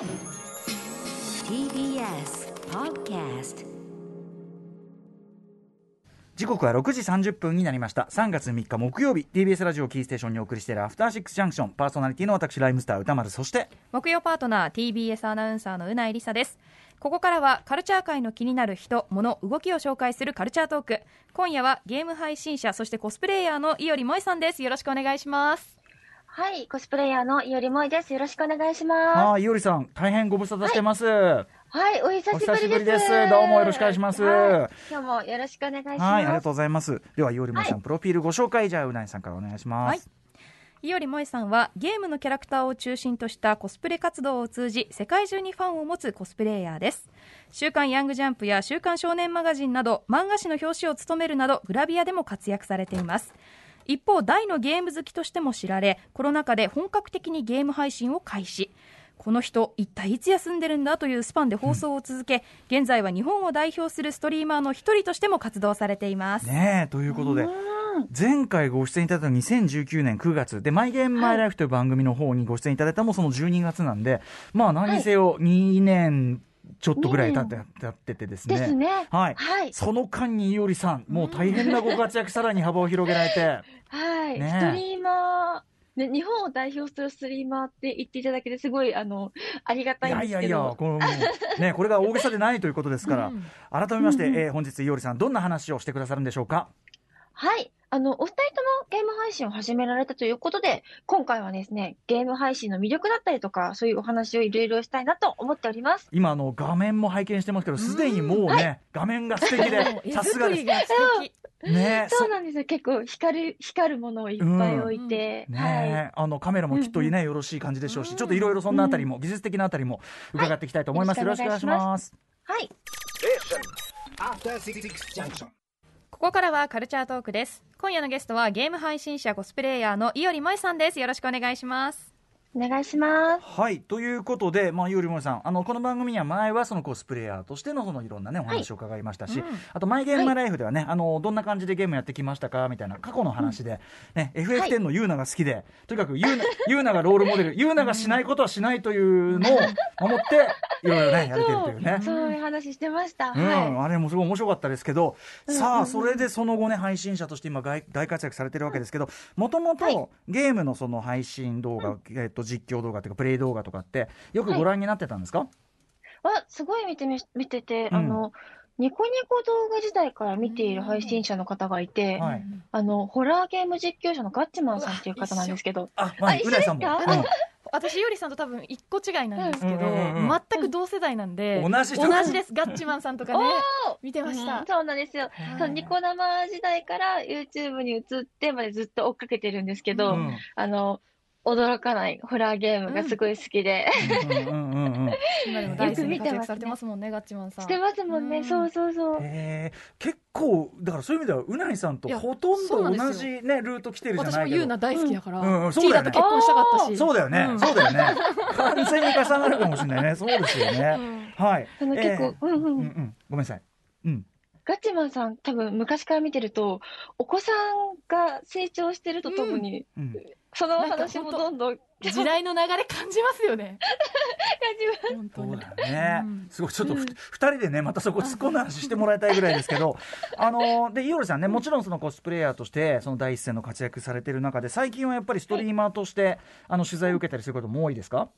TBS Podcast 時刻は6時30分になりました。3月3日木曜日 TBS ラジオキーステーションにお送りしているアフターシックスジャンクションパーソナリティの私ライムスター歌丸。そして木曜パートナー TBS アナウンサーのうないりさです。ここからはカルチャー界の気になる人物動きを紹介するカルチャートーク今夜はゲーム配信者そしてコスプレイヤーのいおりもえさんです。よろしくお願いしますはい、コスプレイヤーのいおりもいです。よろしくお願いしまああいおりさん大変ご無沙汰してます、す。はい、お久しぶりです。お久しぶりです。どうもよろしくお願いします。はい今日もよろしくお願いします。はいありがとうございます。ではいおりもえさん、はい。プロフィールご紹介じゃあうないさんからお願いします、はい。いおりもえさんはゲームのキャラクターを中心としたコスプレ活動を通じ世界中にファンを持つコスプレイヤーです。週刊ヤングジャンプや週刊少年マガジンなど漫画誌の表紙を務めるなどグラビアでも活躍されています一方大のゲーム好きとしても知られコロナ禍で本格的にゲーム配信を開始。この人一体いつ休んでるんだというスパンで放送を続け、現在は日本を代表するストリーマーの一人としても活動されています、ねえということでうん。前回ご出演いただいたのは2019年9月。で「マイ・ゲーム・マイ・ライフ」という番組の方にご出演いただいたのもその12月なんでまあ何にせよ2年ちょっとぐらい経って経っててですね。ですね。はい。はい。その間にいおりさんもう大変なご活躍さらに幅を広げられて。はい。ねストリーマー、ね、日本を代表するストリーマーって言っていただけて、すごい、あの、ありがたいんいやいやいやですけど。このねこれが大げさでないということですから、うん。改めまして、えー本日いおりさんどんな話をしてくださるんでしょうか？はい。あの、お二人ともゲーム配信を始められたということで、今回はですね、ゲーム配信の魅力だったりとか、そういうお話をいろいろしたいなと思っております。今あの画面も拝見してますけどすでにもうね、画面が素敵で 絵さすがです作りが素敵ねそうなんですよ。結構光る、光るものをいっぱい置いて、ねはい。えあのカメラもきっとね、よろしい感じでしょうし、ちょっといろいろそんなあたりも、技術的なあたりも伺っていきたいと思います。はいよろしくお願いします。はい。Junction. ここからはカルチャートークです。今夜のゲストはゲーム配信者コスプレイヤーの伊織舞さんです。よろしくお願いします。お願いします。はい。ということで、まあ、ゆうりもえさんあのこの番組には前はそのコスプレイヤーとしてのそのいろんなねお話を伺いましたし、うんあと「マイ・ゲーム・ライフ」ではね、あのどんな感じでゲームやってきましたかみたいな過去の話で、ね FF10 のユーナが好きで、とにかくユーナユーナがロールモデルユーナがしないことはしないというのを守っていろいろねやれてるというね。そう。いう話してました。うん、はあれもすごい面白かったですけど、うんさあ、うん。うんそれでその後ね、配信者として今大、大活躍されてるわけですけど、もともとゲームのその配信動画、えっと、実況動画っていうか、プレイ動画とかって、よくご覧になってたんですか、い。わ、すごい見てみ、見てて、うん。あの、ニコニコ動画時代から見ている配信者の方がいて、はい。あの、ホラーゲーム実況者のガッチマンさんっていう方なんですけど、あ、まあ、あ一緒。ですか？うん。私よりさんと多分一個違いなんですけど、うん。うんうんうん。全く同世代なんで、同じ人？同じです。ガッチマンさんとかね。見てました、うんそうなんですよ。そうニコ生時代から YouTube に移ってまでずっと追っかけてるんですけど、うん。あの、驚かない。ホラーゲームがすごい好きで、今でも大好きに活よく見てますね躍されてますもん。ねガッチマンさん。してますもん。ね。うん。そうそうそう。へえ結構、だからそういう意味では、うなえさん。とほとん。ど同じね、ルート来てるじゃ私ないけど。もユーナ大好きだから、うん。うん。そうだよねと結婚したかったしそうだよね、そうだよね。完全に重なるかもしれないね。そうですよね。はい。あのえー結構、うん。うん。うん。うん。ごめん。なさい。うん。ガチマンさん。多分昔から見てると、お子さん。が成長してるとともに、うん。そのお話もどんどん。時代の流れ感じますよね。感じ本当に。そうだよね、うん。すごいちょっとふ、二人でねまたそこ突っ込んだ話してもらいたいぐらいですけど。あのでイオルさんねもちろんそのコスプレイヤーとしてその第一線の活躍されてる中で最近はやっぱりストリーマーとして、あの取材を受けたりすることも多いですか？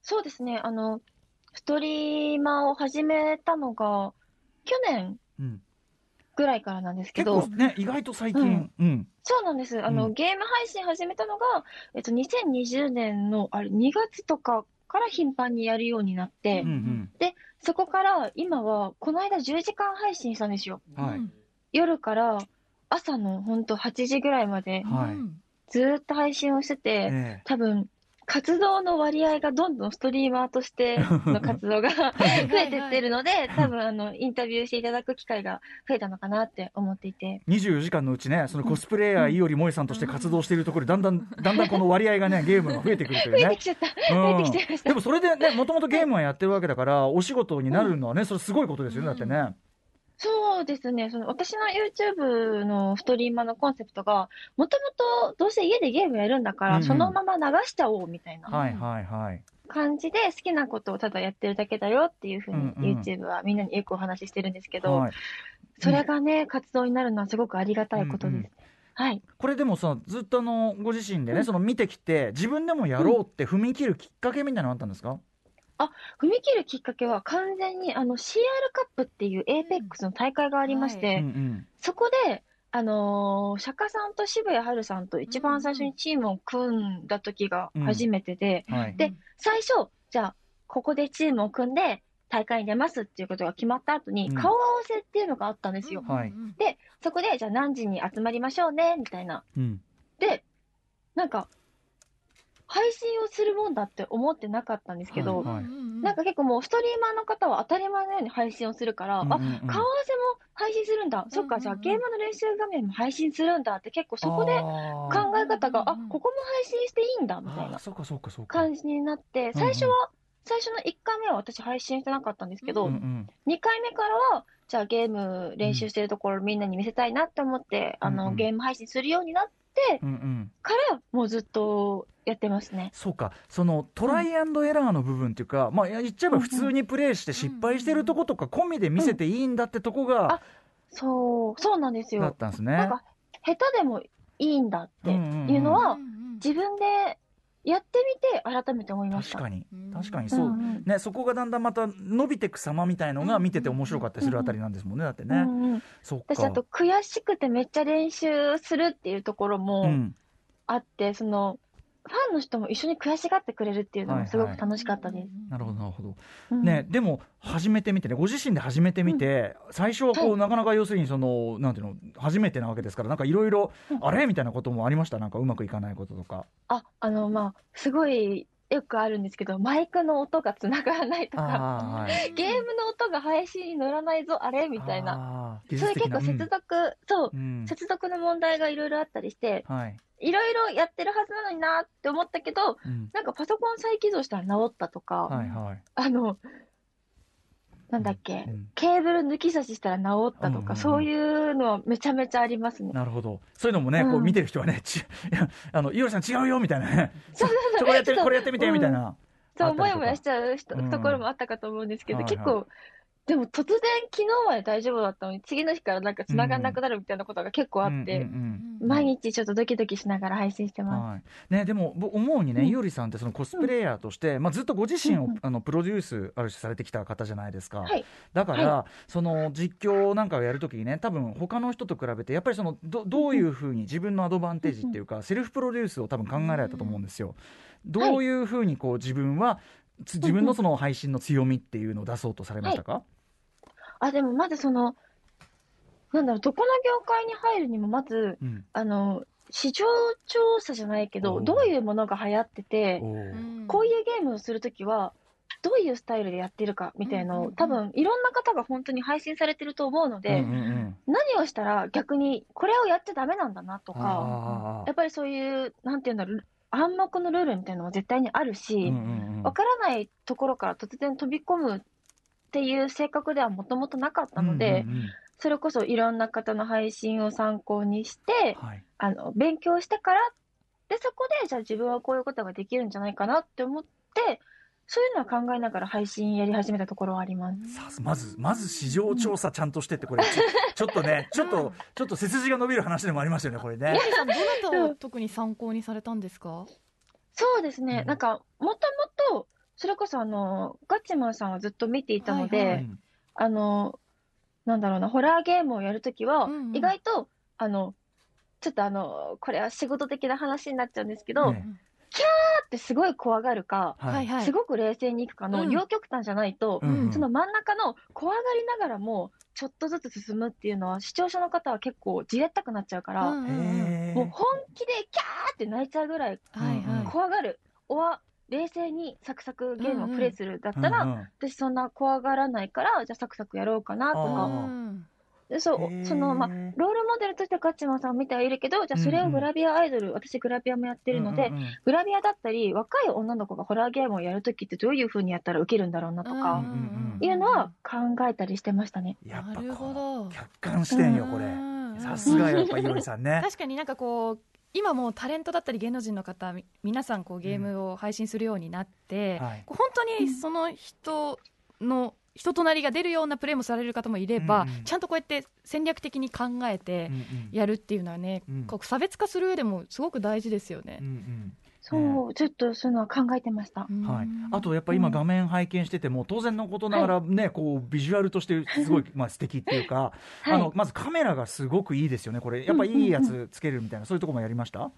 そうですね、あの、ストリーマーを始めたのが、去年。うんぐらいからなんですけど結構、ね意外と最近。うん、そうなんです。あの、うん。ゲーム配信始めたのが、えっと、2020年の、あれ、2月とかから頻繁にやるようになって、うんそこから今は、この間10時間配信したんですよ。うんはい、夜から朝のほんと8時ぐらいまではい。うんずーっと配信をしてて、え。多分、活動の割合がどんどんストリーマーとして の活動が 増えてってるので、多分あの、インタビューしていただく機会が増えたのかなって思っていて。え24時間のうちねそのコスプレイヤー伊織萌さんとして活動しているところでだんだんだんだんこの 割合がねゲームが増えてくるというね増えてきちゃった。増えてきちゃいましたで。もそれでねもともとゲームはやってるわけだからお仕事になるのはね、それすごいことですよねだってね、そうですね。その私の YouTube のストリーマーのコンセプトが、もともとどうせ家でゲームやるんだから、うんうんそのまま流しちゃおうみたいな。はいはいはい感じで好きなことをただやってるだけだよっていうふうにうんうん YouTube はみんなによくお話ししてるんですけど、はい、それがね、活動になるのはすごくありがたいことです。うんうんはい。これでもさずっとあのご自身でね、うんその見てきて自分でもやろうって踏み切るきっかけみたいなのあったんですか、踏み切るきっかけは完全にあの CR カップっていう APEX の大会がありまして、うん。うんそこで、あのー釈迦さんと渋谷春さんと一番最初にチームを組んだ時が初めてで、はい。で最初、じゃあ、ここでチームを組んで大会に出ますっていうことが決まった後にうん、顔合わせっていうのがあったんですよ。はい。で、そこで、じゃあ何時に集まりましょうね、みたいな。うん。で、なんか、配信をするもんだって思ってなかったんですけど、はいはい。なんか結構もうストリーマーの方は当たり前のように配信をするから、あ、うんうんうん。顔合わせも配信するんだ。そっか、じゃあゲームの練習画面も配信するんだって結構そこで考え方が、あうんうん、ここも配信していいんだ、みたいな。あーそうかそうかそうか。感じになって、最初は、最初の1回目は私配信してなかったんですけど、うんうん2回目からは、じゃあゲーム練習してるところみんなに見せたいなって思って、あの、うんうん。ゲーム配信するようになってうんうんから、もうずっとやってますね。そうか。そのトライアンドエラーの部分っていうか、まあ言っちゃえば普通にプレイして失敗してるとことか込みで見せていいんだってとこがあそう、そうなんですだっよ。たんですね。なん。か、下手でもいいんだっていうのは、自分でやってみて改めて思いました。確かに。うん。確かにそう、んん。ね、そこがだんだんまた伸びていく様みたいのが見てて面白かったりするあたりなんですもんねだってね、うんうんそっか。私、あと悔しくてめっちゃ練習するっていうところうもん、あって、その、ファンの人も一緒に悔しがってくれるっていうのもすごく楽しかったです。なるほどなるほど、うん。ね、でも始めてみてねご自身で始めてみて、最初はこう、はい。なかなか要するにそのなんていうの初めてなわけですからなんかいろいろうん。あれみたいなこともありました？なんかうまくいかないこととか。あ、あの、まあ、すごいよくあるんですけど、マイクの音が繋がらないとか、はい。ゲームの音が配信に乗らないぞ、あれ？みたいな。そういう術的な。結構接続、そう、うん。接続の問題がいろいろあったりして、はいいろいろやってるはずなのになって思ったけど、うん。なんかパソコン再起動したら治ったとか、はいはい。あの、なんだっけ、うん。ケーブル抜き差ししたら治ったとか、うんうんうん。そういうのはめちゃめちゃありますね。なるほど。そういうのもね、こううん見てる人はねち あのいおりさん違うよみたいなね。そうそうそう。これやってこれやってみてみたいな、そう、もやもやしちゃう人うん。ところもあったかと思うんですけど、はいはい。結構、でも突然昨日まで大丈夫だったのに、次の日からなんか繋がんなくなるみたいなことが結構あって、毎日ちょっとドキドキしながら配信してまはい。ね、でも僕思うにね、うん。いおりさんってそのコスプレイヤーとして、まあ、ずっとご自身を、うんうん。あのプロデュースある種されてきた方じゃないですか、はい。だから、はその実況なんかをやるときにね多分他の人と比べてやっぱりそのどどういうふうに自分のアドバンテージっていうか、セルフプロデュースを多分考えられたと思うんですよ。どういうふうにこう自分はつ自分のその配信の強みっていうのを出そうとされましたか、す。あ、でもまずその、なんだろう、どこの業界に入るにもまず、うん。あの、市場調査じゃないけど、どういうものが流行ってて、こういうゲームをするときは、どういうスタイルでやってるかみたいなのを、多分いろんな方が本当に配信されてると思うので、うんうんうん。何をしたら逆にこれをやっちゃダメなんだなとか、あやっぱりそういう、なんていうんだろう、暗黙のルールみたいなのも絶対にあるーし、うんうんうん。わからないところから突然飛び込むっていう性格ではもともとなかったので、うんうんうん。それこそいろんな方の配信を参考にして、はい。あの、勉強してから、で、そこで、じゃあ自分はこういうことができるんじゃないかなって思って、そういうのは考えながら配信やり始めたところはあります。まずまず市場調査ちゃんとしてってこれ。ちょ ちょっとねちょっとちょっと背筋が伸びる話でもありましたよねこれね。さんどなたを特に参考にされたんですか？そうですね。うん。なんか、もともと、それこそあの、ガッチマンさんはずっと見ていたので、はいはうんあの、なんだろうな、ホラーゲームをやるときは、うんうん。意外と、あの、ちょっとあの、これは仕事的な話になっちゃうんですけど、ね。だってすごい怖がるか、はいはい。すごく冷静にいくかのうん。両極端じゃないと、うんうん。その真ん中の怖がりながらも、ちょっとずつ進むっていうのは、視聴者の方は結構じれったくなっちゃうから、うんもう本気でキャーって泣いちゃうぐらい。怖がる。おわ、冷静にサクサクゲームをプレイするだったら、うんうん。私そんな怖がらないから、じゃあサクサクやろうかなとあか、うん。でそう、その、まあ、ロールモデルとしてガッチマンさんを見てはいるけど、じゃあそれをグラビアアイドル、私グラビアもやってるので、うんうんうん。グラビアだったり、若い女の子がホラーゲームをやるときってどういう風にやったら受けるんだろうなとうんか、うんいうのは考えたりしてましたね。やっぱなるほこど。う客観視点よこれ。うんさすがやっぱいおりさんね。確かになんかこう今もうタレントだったり芸能人の方み皆さんこうゲームを配信するようになって、はい。こう本当にその人の人となりが出るようなプレーもされる方もいれば、うんうん。ちゃんとこうやって戦略的に考えてうんうん。やるっていうのはね、うん。こう差別化する上でもすごく大事ですよね。うん。うんそう、ちょっとそういうのは考えてました。はい、あとやっぱ今画面拝見してても当然のことながらね、こうビジュアルとしてすごい まあ素敵っていうか、はい。あのまずカメラがすごくいいですよねこれ。やっぱいいやつつけれるみたいな、そういうところもやりました？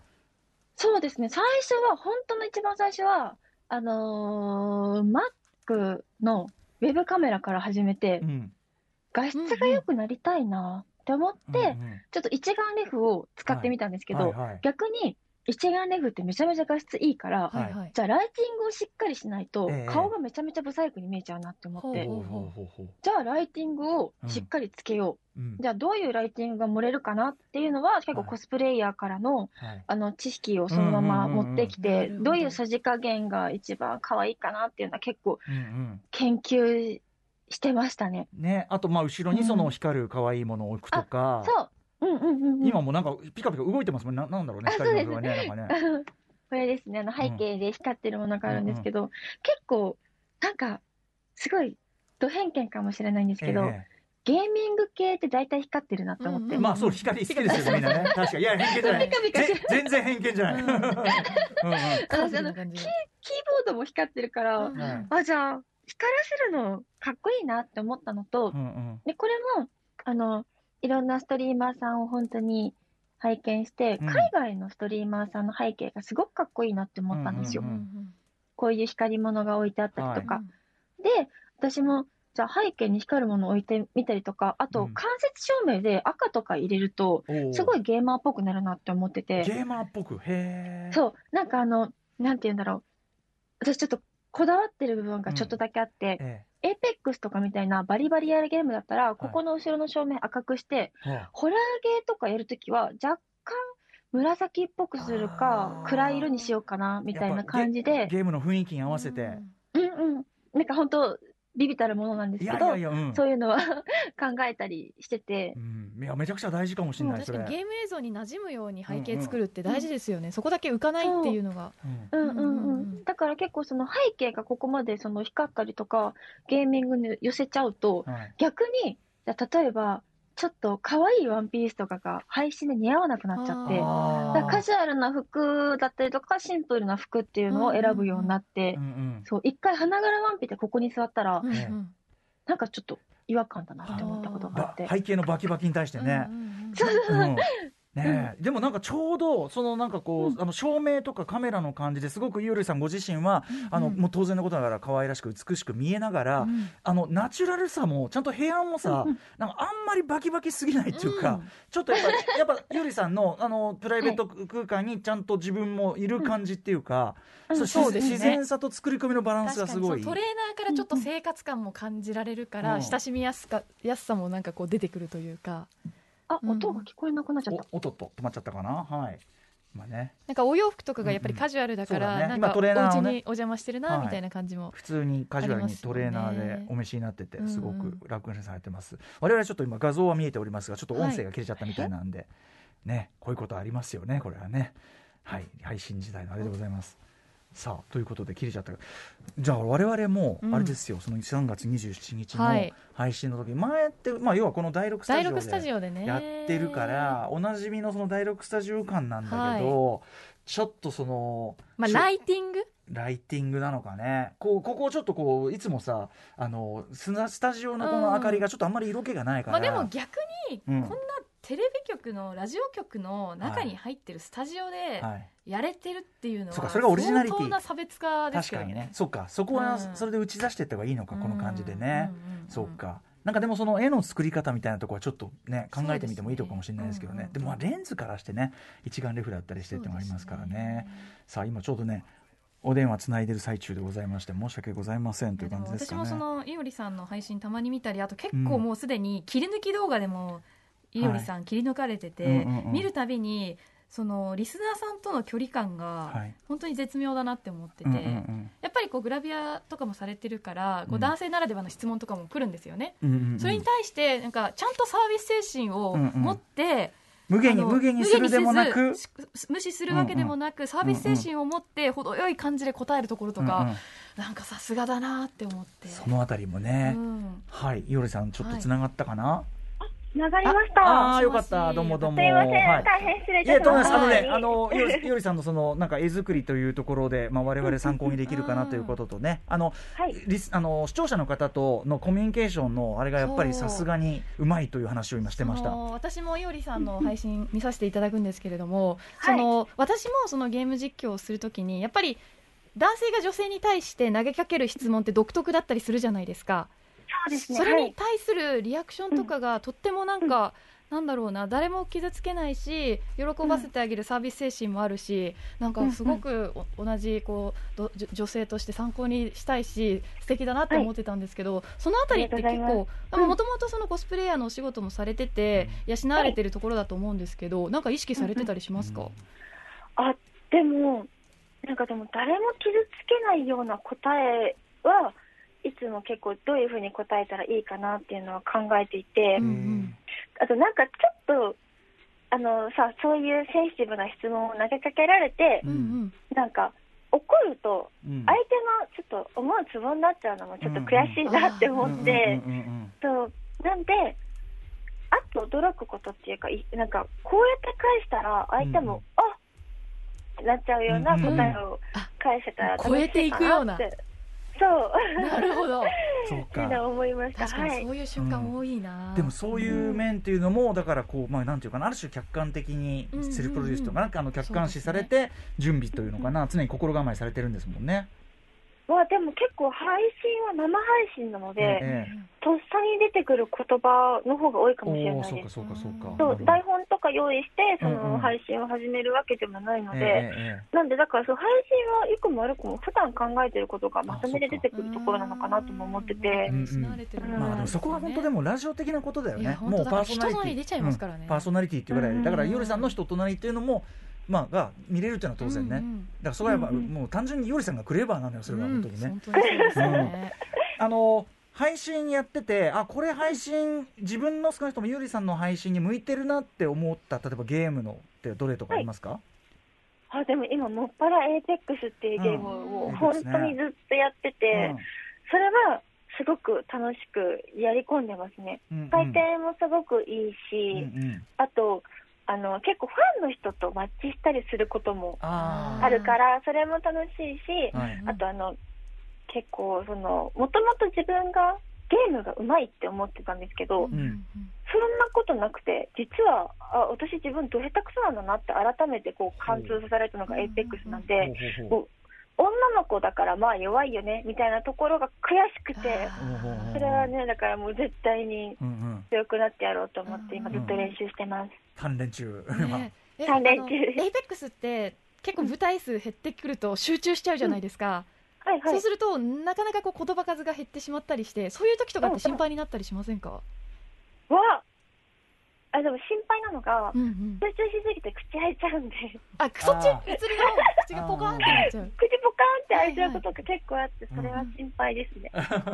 そうですね、最初は、本当の一番最初は、あのー、Mac のウェブカメラから始めてう、ん。画質が良くなりたいなって思って、うんうん。ちょっと一眼レフを使ってみたんですけど、はいはい。逆に一眼レフってめちゃめちゃ画質いいから、はいはいはい。じゃあライティングをしっかりしないとええ、顔がめちゃめちゃブサイクに見えちゃうなって思って、ほうほうほうほうほうじゃあライティングをしっかりつけよう。うんじゃあどういうライティングが漏れるかなっていうのは、結構はいコスプレイヤーからの、はいあの知識をそのまま持ってきうんうんうんうんなる、ほどてどういうさじ加減が一番可愛いかなっていうのは結構研究してましたね。ね、あとまあ後ろにその光る可愛いものを置くとか、そう。うんうんう。今もなんかピカピカ動いてますもん。ねななんだろうね。あ光の部分がね。そうなんかね。これですね、あの背景で光ってるものがあるんですけど、結構、なんか、すごい、ド偏見かもしれないんですけど、えゲーミング系って大体光ってるなって思って。えうん。まあそう光好きですよねみんなね。確かに。いや偏見じゃない。全然偏見じゃない。うん。うんうん。あカのジュアルな感じキーボードも光ってるから、うん。はいあ、じゃあ、光らせるのかっこいいなって思ったのと、うんうん。で、これも、あの、いろんなストリーマーさんを本当に拝見して、うん。海外のストリーマーさんの背景がすごくかっこいいなって思ったんですよ。うんうんうんこういう光り物が置いてあったりとか。うんで、私も、じゃあ背景に光るものを置いてみたりとか、あとうん。間接照明で赤とか入れると、おー。すごいゲーマーっぽくなるなって思ってて、ゲーマーっぽく？へえ。そう、なんかあの、なんて言うんだろう。私ちょっとこだわってる部分がちょっとだけあって、えエーペックスとかみたいなバリバリやるゲームだったら、ここの後ろの照明赤くして、えはホラーゲーとかやるときは若干紫っぽくするか暗い色にしようかな、みたいな感じあで、ゲームの雰囲気に合わせて。うんうん。なんか本当ビビたるものなんですけど、いやいやいや、うん。そういうのは 考えたりしてて。う、ん、いやめちゃくちゃ大事かもしれない、それ。確かにゲーム映像に馴染むように背景作るって大事ですよね、そこだけ浮かないっていうのが、うんう。んうん。うんうんううんん。だから結構その背景がここまでその光ったりとか、ゲーミングに寄せちゃうと、はい。逆に、じゃあ例えば、ちょっと可愛いワンピースとかが配信で似合わなくなっちゃって、カジュアルな服だったりとか、シンプルな服っていうのを選ぶようになってう、んうん。そう、一回花柄ワンピでここに座ったら、うんなんかちょっと違和感だなって思ったことがあって。ば背景のバキバキに対してね。うんうんうん。うんねえ、でもなんかちょうどそのなんかこう、あの照明とかカメラの感じですごくゆうりさんご自身は、あのもう当然のことながら可愛らしく美しく見えながら、うん。あのナチュラルさもちゃんと部屋もさ、なんかあんまりバキバキすぎないっていうか、うん。ちょっとやっぱやっぱゆうりさんのあのプライベート空間にちゃんと自分もいる感じっていうか、うん。そうですね。自然さと作り込みのバランスがすごい。トレーナーからちょっと生活感も感じられるから、うん。親しみやすかやすさもなんかこう出てくるというかあ、うん。音が聞こえなくなっちゃった。おおっと止まっちゃったかな？はい。まあね。なんかお洋服とかがやっぱりカジュアルだから、うんうんね。なんか今トレーナーをね。お家にお邪魔してるなはい。みたいな感じも、普通にカジュアルにトレーナーでお召しになっててすごく楽にされてます、我々ちょっと今画像は見えておりますがちょっと音声が切れちゃったみたいなんで、ねこういうことありますよねこれはね。はい。配信時代のあれでございますさあということで切れちゃった。じゃあ我々もうん。あれですよ、その3月27日のはい。配信の時、前って、まあ、要はこの第6スタジオ第六スタジでオでね。やってるからおなじみのその第6スタジオ感なんだけど、ちょっとそのまあ、ライティング？ライティングなのかね。こうここをちょっとこういつもさあのスタジオのこの明かりがちょっとあんまり色気がないから、まあ、でも逆にうん。こんなテレビ局のラジオ局の中に入ってるスタジオではい、やれてるっていうのはそうかそれがオリジナリティ相当な差別化ですよ確かにね。ね。そっかそこはうん。それで打ち出していった方がいいのか、この感じでね、うんうんうんそっか。なんかでもその絵の作り方みたいなところはちょっとね考えてみてもいいとこかもしれないですけどね。そうですねでもまあレンズからしてね一眼レフだったりしてってのもありますからね。さあ今ちょうどねお電話つないでる最中でございまして申し訳ございませんという感じですかね。私もそのいおりさんの配信たまに見たりあと結構もうすでに切り抜き動画でもいおりさん切り抜かれてて、うんうんうん。見るたびにそのリスナーさんとの距離感がはい。本当に絶妙だなって思ってて、うんうんやっぱりこうグラビアとかもされてるからこううん男性ならではの質問とかも来るんですよね、うんうんうんそれに対してなんかちゃんとサービス精神をうんうん。持って無限に無限にするでもなく。無視するわけでもなく、サービス精神を持って程よい感じで答えるところとか、うんうん。なんかさすがだなって思って。そのあたりもね、うん。はい。いおりさんちょっとつながったかな、つな？がりました。ああーよかった。どうもどうも。すいません、はい。大変失礼いたしました。あのね、はい。あの、より、よりさんのその、なんか絵作りというところで、まあ、我々参考にできるかなということとね。あの、はい。リス、あの、視聴者の方とのコミュニケーションの、あれがやっぱりさすがにうまいという話を今してました。私もいおりさんの配信見させていただくんですけれども、はい。その私もそのゲーム実況をするときにやっぱり男性が女性に対して投げかける質問って独特だったりするじゃないですか。そうですね。それにはい。対するリアクションとかがとってもなんか、なんだろうな誰も傷つけないし喜ばせてあげるサービス精神もあるし、なんかすごくお同じこう女性として参考にしたいし素敵だなって思ってたんですけど、そのあたりって結構もともとそのコスプレイヤーのお仕事もされてて養われてるところだと思うんですけど、なんか意識されてたりしますか、あ、でも、なんかでも誰も傷つけないような答えはいつも結構どういうふうに答えたらいいかなっていうのは考えていて、うんうん。あとなんかちょっと、あのさ、そういうセンシティブな質問を投げかけられて、うんうん。なんか怒ると、うん。相手のちょっと思うツボになっちゃうのもちょっと悔しいなって思って、うんうんうんそう、なんで、あと驚くことっていうか、いなんかこうやって返したら相手も、うんあっ！てなっちゃうような答えを返せたら楽し超えていくような。ってそう、なるほど。そうか。思いました。確かにはいそういう瞬間多いな、でもそういう面っていうのもだからこうまあなんていうかなある種客観的にセルフプロデュースとかなんかあの客観視されて準備というのかな常に心構えされてるんですもんね。まあでも結構配信は生配信なので、ええとっさに出てくる言葉の方が多いかもしれないです。そうかそうかそうか。台本とか用意してその配信を始めるわけでもないので、えなんでだからそう配信は良くも悪くも普段考えてることがまとめて出てくるところなのかなとも思ってて。まあでもそこは本当でもラジオ的なことだよね。本当だからパーソナリティ人となり出ちゃいますからね。うんパーソナリティっていうぐらい。でだからうん。いおりさんの人となりっていうのもまあが見れるっていうのは当然ね。うんうんだからそこはやっぱうんうん。もう単純にいおりさんがクレバーなのよそれは本当にね。本当にそうですね。あの配信やっててあこれ配信自分の少なくともゆうりさんの配信に向いてるなって思った例えばゲームのってどれとかありますか、あでも今もっぱら APEX っていうゲームうんを本当にずっとやってて、それはすごく楽しくやり込んでますね。うんうん。回転もすごくいいうんし、うん。あとあの結構ファンの人とマッチしたりすることもああるから、それも楽しいし、あ、はい、あとあの結構そのもともと自分がゲームがうまいって思ってたんですけど、ん。そんなことなくて実はあ私自分ど下手くそなんだなって改めてこう貫通されたのがうん APEX なんほで、うほうほう。こう女の子だからまあ弱いよねみたいなところが悔しくてー。それはねだからもう絶対にうんうん。強くなってやろうと思って今うんずっと練習してます。鍛錬中、ね。え三連中。あの APEX って結構舞台数減ってくると集中しちゃうじゃないですか、はいはい。そうするとなかなかこう言葉数が減ってしまったりしてそういう時とかって心配になったりしませんか、はあでも心配なのがうんうん、集中しすぎて口開いちゃうんで。あそっちあー。映りの口がポカーンってなっちゃう。口ポカーンって開いちゃうことが結構あってそれは心配ですね。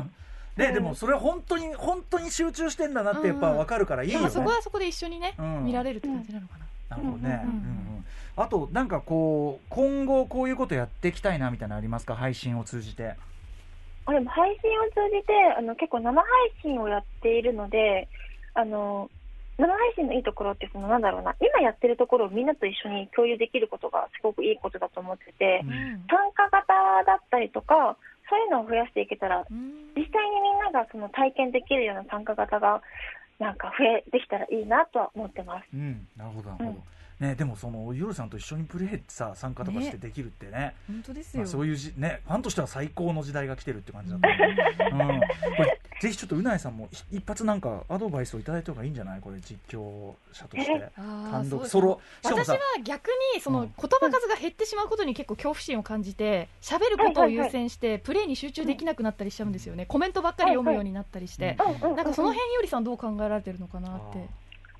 ねでもそれは本当に本当に集中してんだなってやっぱ分かるからいいよね、そこはそこで一緒にね、うん。見られるって感じなのかな、なるほどね、うん。うんうん。あとなんかこう今後こういうことやっていきたいなみたいなのありますか？配信を通じて。あでも配信を通じてあの結構生配信をやっているのであの生配信のいいところってそのなんだろうな今やってるところをみんなと一緒に共有できることがすごくいいことだと思ってて、うん。参加型だったりとかそういうのを増やしていけたらうん。実際にみんながその体験できるような参加型がなんか増えできたらいいなとは思ってます。うん、なるほどなるほど、ねでもそのゆうさんと一緒にプレイってさ参加とかしてできるってね。本当ですよ、まあ、そういうじねファンとしては最高の時代が来てるって感じだと思う、うん、これぜひちょっとうないさんもひ一発なんかアドバイスをいただいた方がいいんじゃない？これ実況者として。単独ソロ。私は逆にそのうん。言葉数が減ってしまうことに結構恐怖心を感じて喋ることを優先してプレーに集中できなくなったりしちゃうんですよね。コメントばっかり読むようになったりして。なんかその辺よりさんどう考えられてるのかなって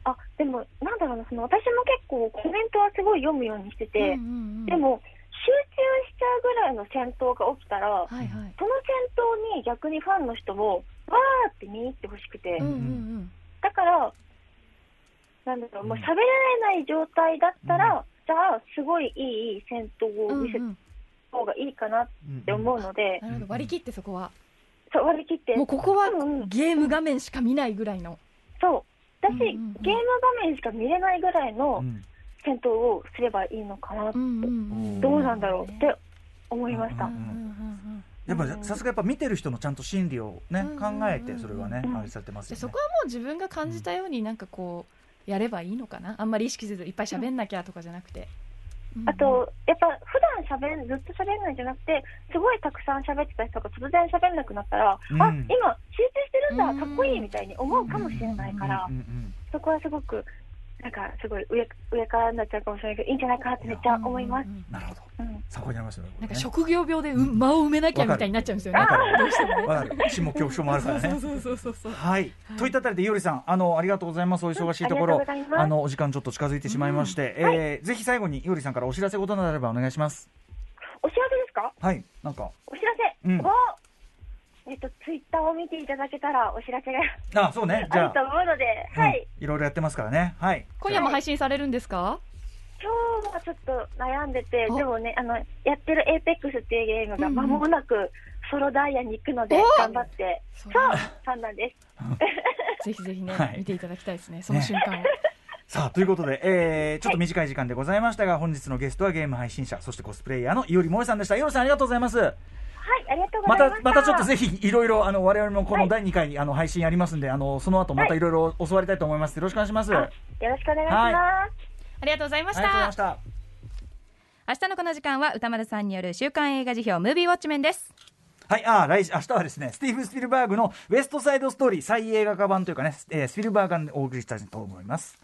あでもなんだろうなその私も結構コメントはすごい読むようにしてて、うんうんうん。でも集中しちゃうぐらいの戦闘が起きたら、はいはい。その戦闘に逆にファンの人もわーって見入ってほしくて、うんうんうん。だからなんだろう、もう喋られない状態だったら、じゃあ、すごいいい戦闘を見せたうんうん方がいいかなって思うので、なるほど割り切ってそこは。そう割り切って、もうここはうんうんゲーム画面しか見ないぐらいの。そう、私、うんうんうん。ゲーム画面しか見れないぐらいのうん。戦闘をすればいいのかなって、うんうんうん。どうなんだろうって思いました。やっぱさすがやっぱ見てる人のちゃんと心理をねうん考えてそれはねうん。あれされてますよね。でそこはもう自分が感じたようになんかこうやればいいのかな。あんまり意識せずいっぱい喋んなきゃとかじゃなくて、あと、やっぱ普段喋んずっと喋んないんじゃなくて、すごいたくさん喋ってた人が突然喋んなくなったら、うん。あ今、集中してるんだ、うんかっこいいみたいに思うかもしれないから、そこはすごく、なんかすごい上上からになっちゃうかもしれないけど、いいんじゃないかなってめっちゃ思います。なるほどうん参考になりますよねなんか職業病でう間を埋めなきゃみたいになっちゃうんですよね。わかる。どうしてもね。わかる。死も恐怖症もあるからね。そうそうそうそうそうはい、といったあたりで、いおりさん、あの、ありがとうございます。お忙しいところ、うんありがとうござい。ますあの、お時間ちょっと近づいてしまいまして、えーぜひ最後にいおりさんからお知らせことなればお願いします。お知らせですか？はい、なんか、お知らせ、うん。おえっと、ツイッターを見ていただけたらお知らせがあ、そうね、じゃあ。あると、思うので、はい。うん。いろいろやってますからね。はい。今夜も配信されるんですか？今日はちょっと悩んでて、あでもね、あの、やってる APEX っていうゲームが間もなくソロダイヤに行くので、お頑張って、そそうう、そうなんです。ぜひぜひね、はい見ていただきたいですねその瞬間を、さあ、ということで、えー、ちょっと短い時間でございましたが、本日のゲストはゲーム配信者、そしてコスプレイヤーのいおりもえさんでした。いおりさん、ありがとうございます。はい、ありがとうごまざいました。た、またちょっとぜひ、いろいろ、あの、我々もこの第2回、あの、配信やりますんで、あの、その後またいろいろ教わりたいと思います。よろしくお願いします。あよろしくお願いします。はいありがとうございましりがとうございたました。明日のこの時間は歌丸さんによる週刊映画辞表ムービーウォッチメンですはい、あー来週明日はですね、スティーブン・スピルバーグのウエストサイドストーリー再映画化版というかね、えースピルバーグがお送りしたいと思います。